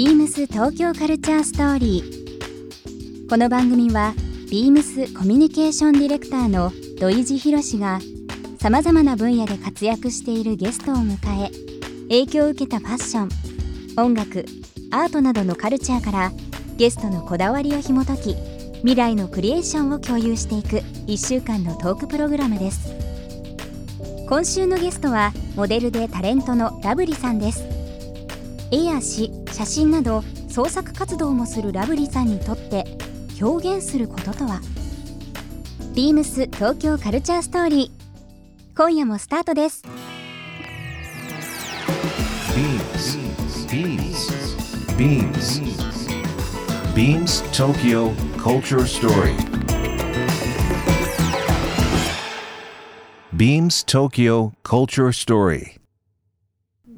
ビームス東京カルチャーストーリー。この番組はビームスコミュニケーションディレクターの土井博志がさまざまな分野で活躍しているゲストを迎え影響を受けたファッション音楽アートなどのカルチャーからゲストのこだわりを紐解き未来のクリエーションを共有していく1週間のトークプログラムです。今週のゲストはモデルでタレントのラブリさんです。絵や詩写真など創作活動もするラブリさんにとって表現することとは？ビームス東京カルチャーストーリー今夜もスタートです Beams. Beams. Beams Tokyo Culture Story. Beams Tokyo Culture Story.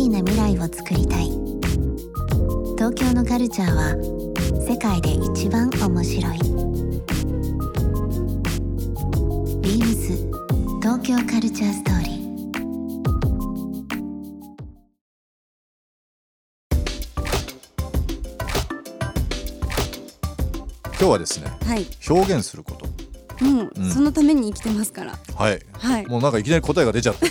ピーな未来をつくりたい。東京のカルチャーは世界で一番面白い。ビームス東京カルチャーストーリー。今日はですねはい、表現すること。もう、うん。そのために生きてますから。はい。はい、もうなんかいきなり答えが出ちゃった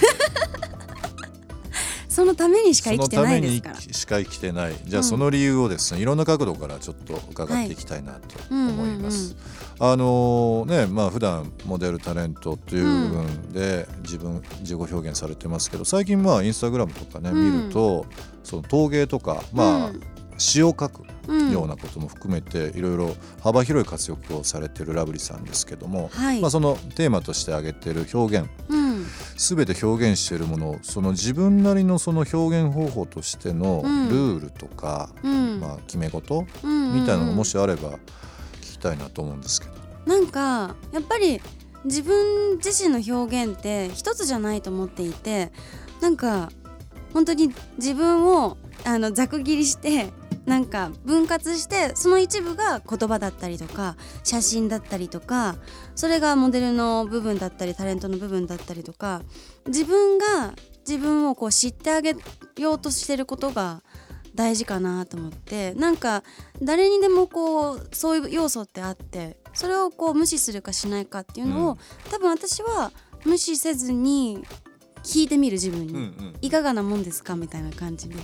そのためにしかそ生きてのためにないですから。しか生きてない。じゃあうん。その理由をですねいろんな角度からちょっと伺っていきたいなと思います、あのねまあ普段モデルタレントという部分で自分自己表現されてますけど最近まあインスタグラムとかねうん。見るとその陶芸とかまあ詩を書くうん。ようなことも含めていろいろ幅広い活躍をされてるラブリーさんですけども、はい、まあ、そのテーマとして挙げてる表現うん、全て表現しているものをその自分なりのその表現方法としてのルうんールとか、うん、まあ、決め事うんみたいなのがもし、しあれば聞きたいなと思うんですけど。なんかやっぱり自分自身の表現って一つじゃないと思っていて、なんか本当に自分をあのざく切りして。なんか分割してその一部が言葉だったりとか写真だったりとかそれがモデルの部分だったりタレントの部分だったりとか自分が自分をこう知ってあげようとしてることが大事かなと思ってなんか誰にでもこうそういう要素ってあってそれをこう無視するかしないかっていうのを、うん。多分私は無視せずに聞いてみる自分に、うんうんいかがなもんですか？みたいな感じで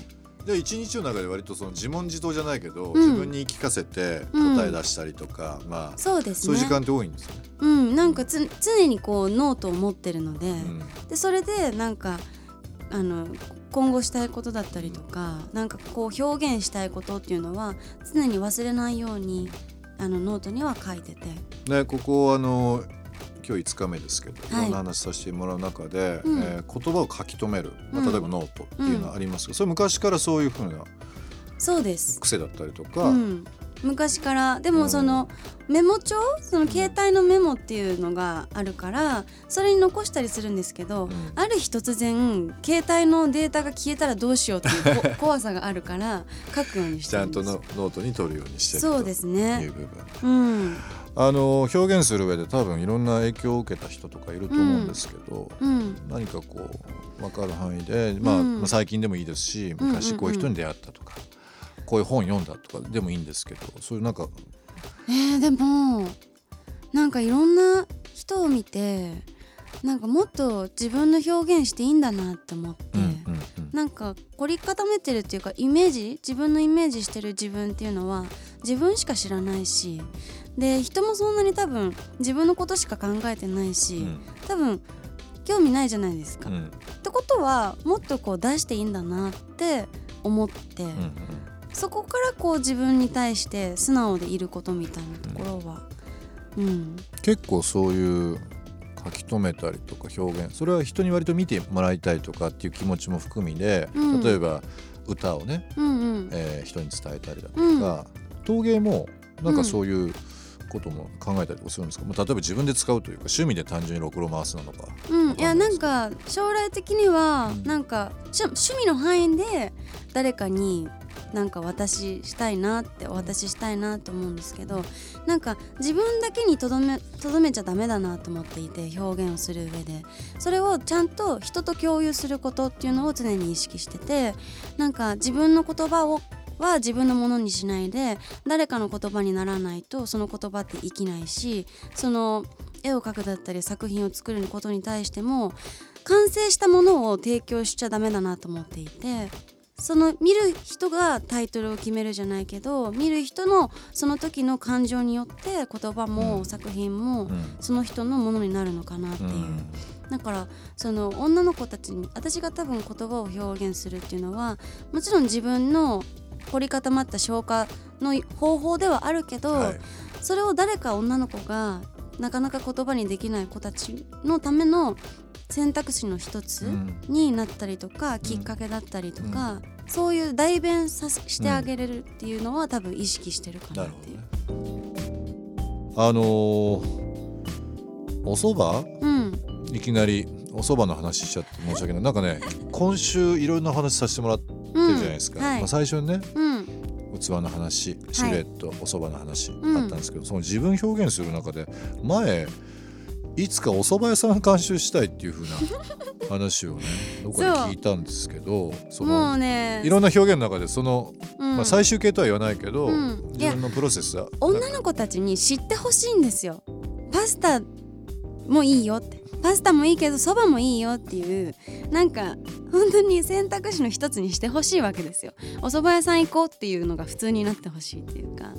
じゃあ一日の中で割とその自問自答じゃないけど、うん。自分に聞かせて答え出したりとか、まあそうですね。そういう時間って多いんですよね？うんなんかつ常にこうノートを持ってるので、うん。でそれでなんかあの今後したいことだったりとかなんかこう表現したいことっていうのは常に忘れないようにあのノートには書いてて。ね、ここあの今日5日目ですけど、い、はい。ろんな話させてもらう中で、うん。えー言葉を書き留める、まあ、うん例えばノートっていうのはありますけど、それ昔からそういうふうなそうです、癖だったりとか、うん、昔から。でうん。もそのメモ帳？その携帯のメモっていうのがあるからそれに残したりするんですけど、ん。ある日突然携帯のデータが消えたらどうしようっていうこ 怖さがあるから書くようにしちゃんとノートに取るようにしてるそうですといね。う部分。うんあの表現する上で多分いろんな影響を受けた人とかいると思うんですけど、うん。何かこう分かる範囲で、まあうん。まあ最近でもいいですしうん。昔こういう人に出会ったとか、こういう本読んだとかでもいいんですけどそういうなんかえー、でもなんかいろんな人を見てなんかもっと自分の表現していいんだなって思って、うんうんうん。なんか凝り固めてるっていうかイメージ自分のイメージしてる自分っていうのは自分しか知らないしで人もそんなに多分自分のことしか考えてないし、うん。多分興味ないじゃないですか。っうん。てことはもっとこう出していいんだなって思って、うんうん。そこからこう自分に対して素直でいることみたいなところは、うん、結構そういう書き留めたりとか表現それは人に割と見てもらいたいとかっていう気持ちも含みで、うん。例えば歌をね、うんうん。えー人に伝えたりだとか、陶芸もなんかそういうことも考えたりとかするんですか、まあ例えば自分で使うというか趣味で単純にろくろ回すなのか。うん、いやなんか将来的にはうん。なんかし趣味の範囲で誰かになんか渡ししたいなってお渡ししたいなと思うんですけどなんか自分だけにとどめとどめちゃダメだなと思っていて表現をする上で。それをちゃんと人と共有することっていうのを常に意識しててなんか自分の言葉をは自分のものにしないで誰かの言葉にならないとその言葉って生きないしその絵を描くだったり作品を作ることに対しても完成したものを提供しちゃダメだなと思っていてその見る人がタイトルを決めるじゃないけど見る人のその時の感情によって言葉も作品もうん。その人のものになるのかなっていう。うん。だからその女の子たちに私が多分言葉を表現するっていうのはもちろん自分の凝り固まった消化の方法ではあるけど、はい。それを誰か女の子がなかなか言葉にできない子たちのための選択肢の一つうん。になったりとか、きっかけだったりとか、そういう代弁させしてあげれるっていうのは多分意識してるかなっていう。ね。あのーお蕎麦？うん。いきなりお蕎麦の話しちゃって申し訳ない。なんかね今週いろんな話させてもらってうんるじゃないですか、はい。まあ、最初にねうん。器の話シルエット、お蕎麦の話ん。あったんですけど、その自分表現する中で前いつかお蕎麦屋さん監修したいっていう風な 話をねどこで聞いたんですけどそものうね。いろんな表現の中でその、うん。まあ、最終形とは言わないけど、うん。自分のプロセスは女の子たちに知ってほしいんですよ。パスタもいいよって。パスタもいいけどそばもいいよっていうなんか本当に選択肢の一つにしてほしいわけですよ。お蕎麦屋さん行こうっていうのが普通になってほしいっていうか。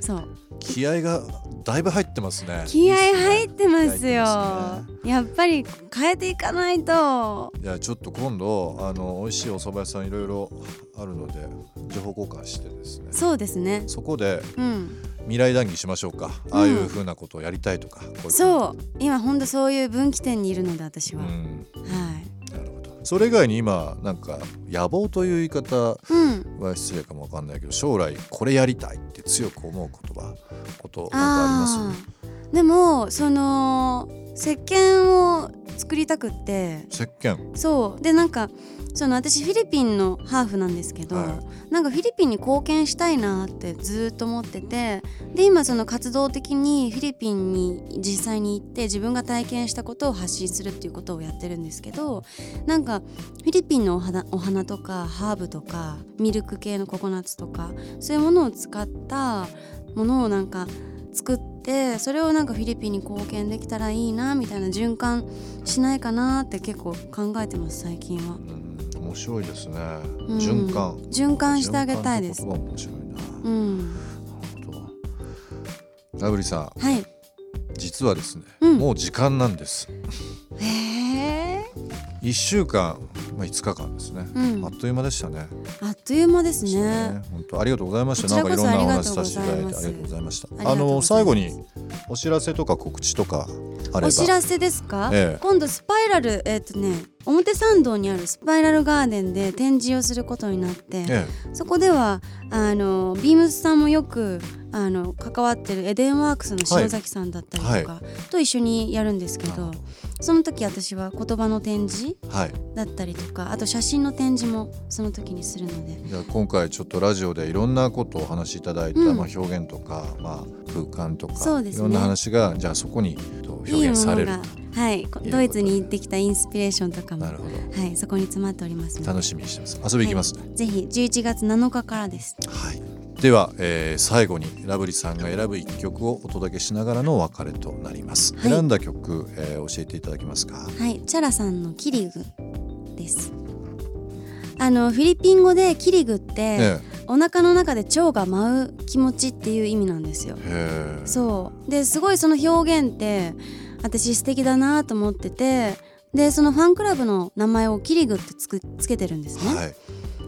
そう。気合がだいぶ入ってますね。気合入ってますよ。ね。やっぱり変えていかないと。いやちょっと今度あの美味しいお蕎麦屋さんいろいろあるので情報交換してですね。そうですね。そこでうん未来談義しましょうか、ああいう風なことをやりたいとかこういうそう。今ほんとそういう分岐点にいるので私は、うん。はい。なるほど。それ以外に今なんか野望という言い方うん。は失礼かもわかんないけど将来これやりたいって強く思う言葉ことなんかありあー。でもその石鹸を作りたくって。石鹸。そう。でなんかその私フィリピンのハーフなんですけど、はなんかフィリピンに貢献したいなってずっと思ってて。で今その活動的にフィリピンに実際に行って自分が体験したことを発信するっていうことをやってるんですけどなんかフィリピンのお花お花とかハーブとかミルク系のココナッツとかそういうものを使ったものをなんか作ってそれをなんかフィリピンに貢献できたらいいなみたいな循環しないかなって結構考えてます最近は。うん面白いですね、うん。循環。循環してあげたいです。面白いな、うん。ラブリーさん。はい。実はですね、うん。もう時間なんです。へえ1週間、まあ、5日間ですね、うん。あっという間でしたね。あっという間ですね。本当ありがとうございました。なんかいろんなお話させていただいてありがとうございました。あの最後にお知らせとか告知とかあれば。お知らせですか、ええ。今度スパイラルえっ、とね表参道にあるスパイラルガーデンで展示をすることになって、え。そこではあのビームスさんもよくあの関わってるエデンワークスの篠崎さんだったりとか、はと一緒にやるんですけどその時私は言葉の展示。だったりとかあと写真の展示もその時にするのでじゃあ今回ちょっとラジオでいろんなことをお話しいただいた、うんまあ表現とかまあ空間とか、そうですねいろんな話がじゃあそこに表現される。はいとドイツに行ってきたインスピレーションとかも。はいそこに詰まっております楽しみにしてます。遊び行きますね。ぜひ11月7日からですはい。では、えー最後にラブリさんが選ぶ一曲をお届けしながらのお別れとなります。はい選んだ曲、えー教えていただけますか？はいチャラさんのキリグですあのフィリピン語でキリグって、えお腹の中で腸が舞う気持ちっていう意味なんですよ。そうですごいその表現って私素敵だなと思っててでそのファンクラブの名前をキリグってつくつけてるんですね、はい。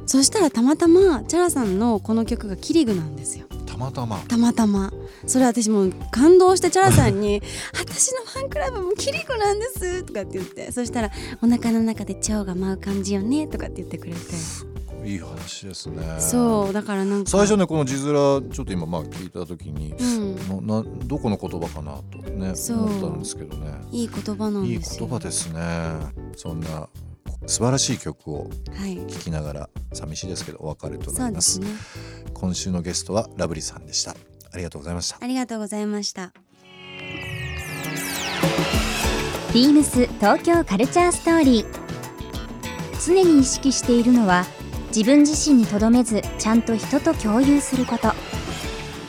そしたらたまたまチャラさんのこの曲がキリグなんですよ。たまたま。たまたま。それ私もう感動してチャラさんに「私のファンクラブもキリコなんです」とかって言って。そしたら「お腹の中で腸が舞う感じよね」とかって言ってくれて。いい話ですね。そうだからなんか。最初ねこの字面ちょっと今まあ聞いた時に、うん。ななどこの言葉かなとねそう。思ったんですけどね。いい言葉なんいいですよ。言葉ですね。そんな素晴らしい曲をはい。聴きながら寂しいですけどお別れとなります。そうですね。今週のゲストはラブリーさんでした。ありがとうございました。ありがとうございました。ビームス東京カルチャーストーリー。常に意識しているのは自分自身にとどめずちゃんと人と共有すること。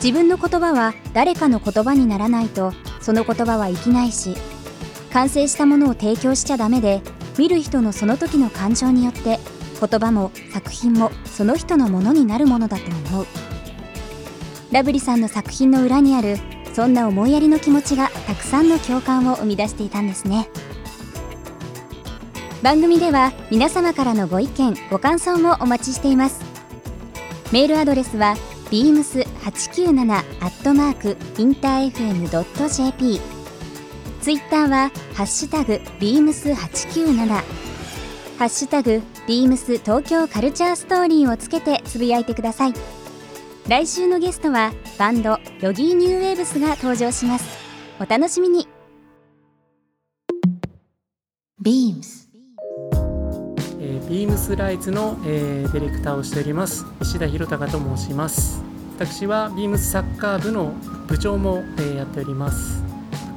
自分の言葉は誰かの言葉にならないとその言葉は生きないし完成したものを提供しちゃダメで見る人のその時の感情によって言葉も作品もその人のものになるものだと思う。ラブリさんの作品の裏にあるそんな思いやりの気持ちがたくさんの共感を生み出していたんですね。番組では皆様からのご意見ご感想もお待ちしています。メールアドレスは beams897 アットマークインター FM.jp ツイッターはハッシュタグ beams897 ハッシュタグ beams 東京カルチャーストーリーをつけてつぶやいてください。来週のゲストはバンドヨギーニューウェーブスが登場します。お楽しみに。えー、ビームスライツの、えーディレクターをしております。石田博隆と申します。私はビームスサッカー部の部長も、えーやっております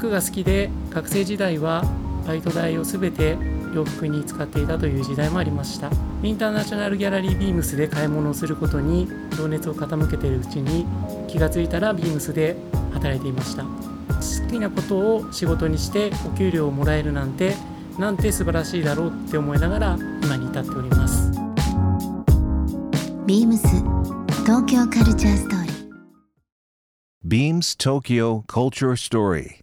服が好きで学生時代はバイト代をすべて洋服に使っていたという時代もありました。インターナショナルギャラリービームスで買い物をすることに情熱を傾けているうちに気がついたらビームスで働いていました。好きなことを仕事にしてお給料をもらえるなんてなんて素晴らしいだろうって思いながら今に至っております。Beams 東京カルチャーストーリー。Beams Tokyo Culture Story.